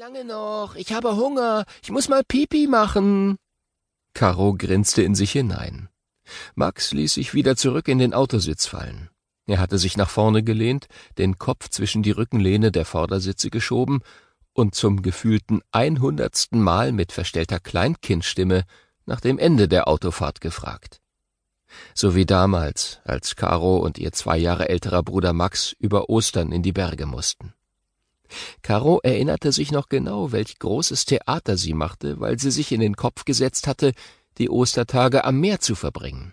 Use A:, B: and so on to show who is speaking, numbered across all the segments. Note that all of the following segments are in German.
A: lange noch. Ich habe Hunger. Ich muss mal Pipi machen. Caro grinste in sich hinein. Max ließ sich wieder zurück in den Autositz fallen. Er hatte sich nach vorne gelehnt, den Kopf zwischen die Rückenlehne der Vordersitze geschoben und zum gefühlten einhundertsten Mal mit verstellter Kleinkindstimme nach dem Ende der Autofahrt gefragt. So wie damals, als Caro und ihr zwei Jahre älterer Bruder Max über Ostern in die Berge mussten. Caro erinnerte sich noch genau, welch großes Theater sie machte, weil sie sich in den Kopf gesetzt hatte, die Ostertage am Meer zu verbringen.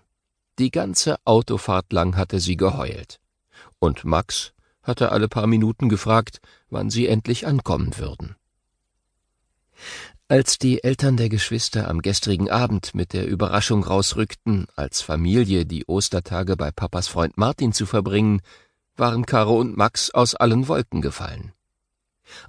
A: Die ganze Autofahrt lang hatte sie geheult. Und Max hatte alle paar Minuten gefragt, wann sie endlich ankommen würden. Als die Eltern der Geschwister am gestrigen Abend mit der Überraschung rausrückten, als Familie die Ostertage bei Papas Freund Martin zu verbringen, waren Caro und Max aus allen Wolken gefallen.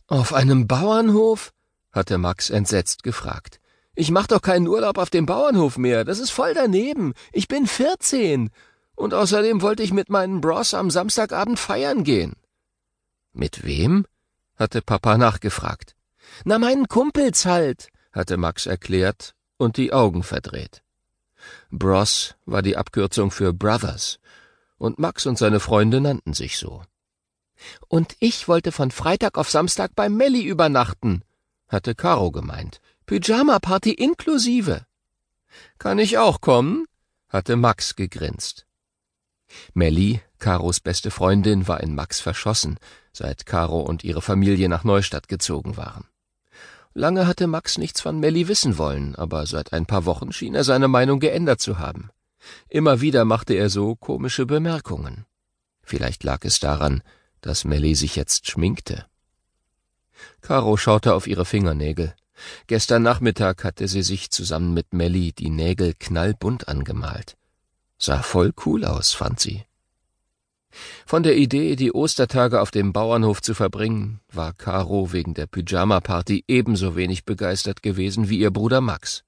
A: Auf einem Bauernhof? hatte Max entsetzt gefragt. Ich mach doch keinen Urlaub auf dem Bauernhof mehr, das ist voll daneben. Ich bin vierzehn. Und außerdem wollte ich mit meinen Bros am Samstagabend feiern gehen. Mit wem? hatte Papa nachgefragt. Na, meinen Kumpels halt, hatte Max erklärt und die Augen verdreht. Bros war die Abkürzung für Brothers, und Max und seine Freunde nannten sich so. Und ich wollte von Freitag auf Samstag bei Melli übernachten, hatte Caro gemeint. Pyjama-Party inklusive. Kann ich auch kommen? hatte Max gegrinst. Melli, Caros beste Freundin, war in Max verschossen, seit Caro und ihre Familie nach Neustadt gezogen waren. Lange hatte Max nichts von Melli wissen wollen, aber seit ein paar Wochen schien er seine Meinung geändert zu haben. Immer wieder machte er so komische Bemerkungen. Vielleicht lag es daran, dass Melli sich jetzt schminkte. Caro schaute auf ihre Fingernägel. Gestern Nachmittag hatte sie sich zusammen mit Melli die Nägel knallbunt angemalt. Sah voll cool aus, fand sie. Von der Idee, die Ostertage auf dem Bauernhof zu verbringen, war Caro wegen der Pyjama-Party ebenso wenig begeistert gewesen wie ihr Bruder Max.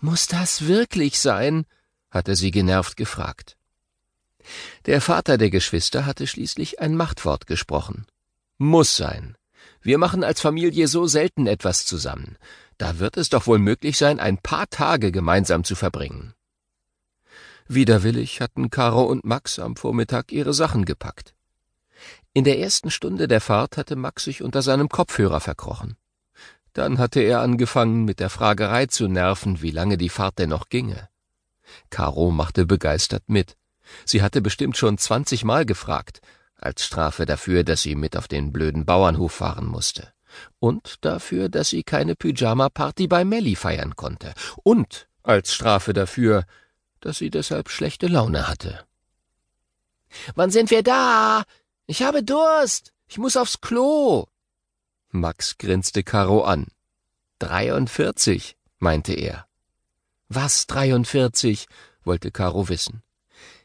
A: Muss das wirklich sein? hatte sie genervt gefragt. Der Vater der Geschwister hatte schließlich ein Machtwort gesprochen. Muss sein. Wir machen als Familie so selten etwas zusammen. Da wird es doch wohl möglich sein, ein paar Tage gemeinsam zu verbringen. Widerwillig hatten Caro und Max am Vormittag ihre Sachen gepackt. In der ersten Stunde der Fahrt hatte Max sich unter seinem Kopfhörer verkrochen. Dann hatte er angefangen, mit der Fragerei zu nerven, wie lange die Fahrt denn noch ginge. Caro machte begeistert mit. Sie hatte bestimmt schon zwanzigmal gefragt, als Strafe dafür, dass sie mit auf den blöden Bauernhof fahren musste. Und dafür, dass sie keine Pyjama-Party bei Melli feiern konnte. Und als Strafe dafür, dass sie deshalb schlechte Laune hatte. Wann sind wir da? Ich habe Durst. Ich muss aufs Klo. Max grinste Caro an. Dreiundvierzig, meinte er. Was dreiundvierzig? wollte Caro wissen.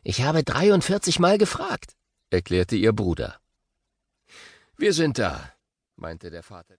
A: Ich habe dreiundvierzig Mal gefragt, erklärte ihr Bruder. Wir sind da, meinte der Vater.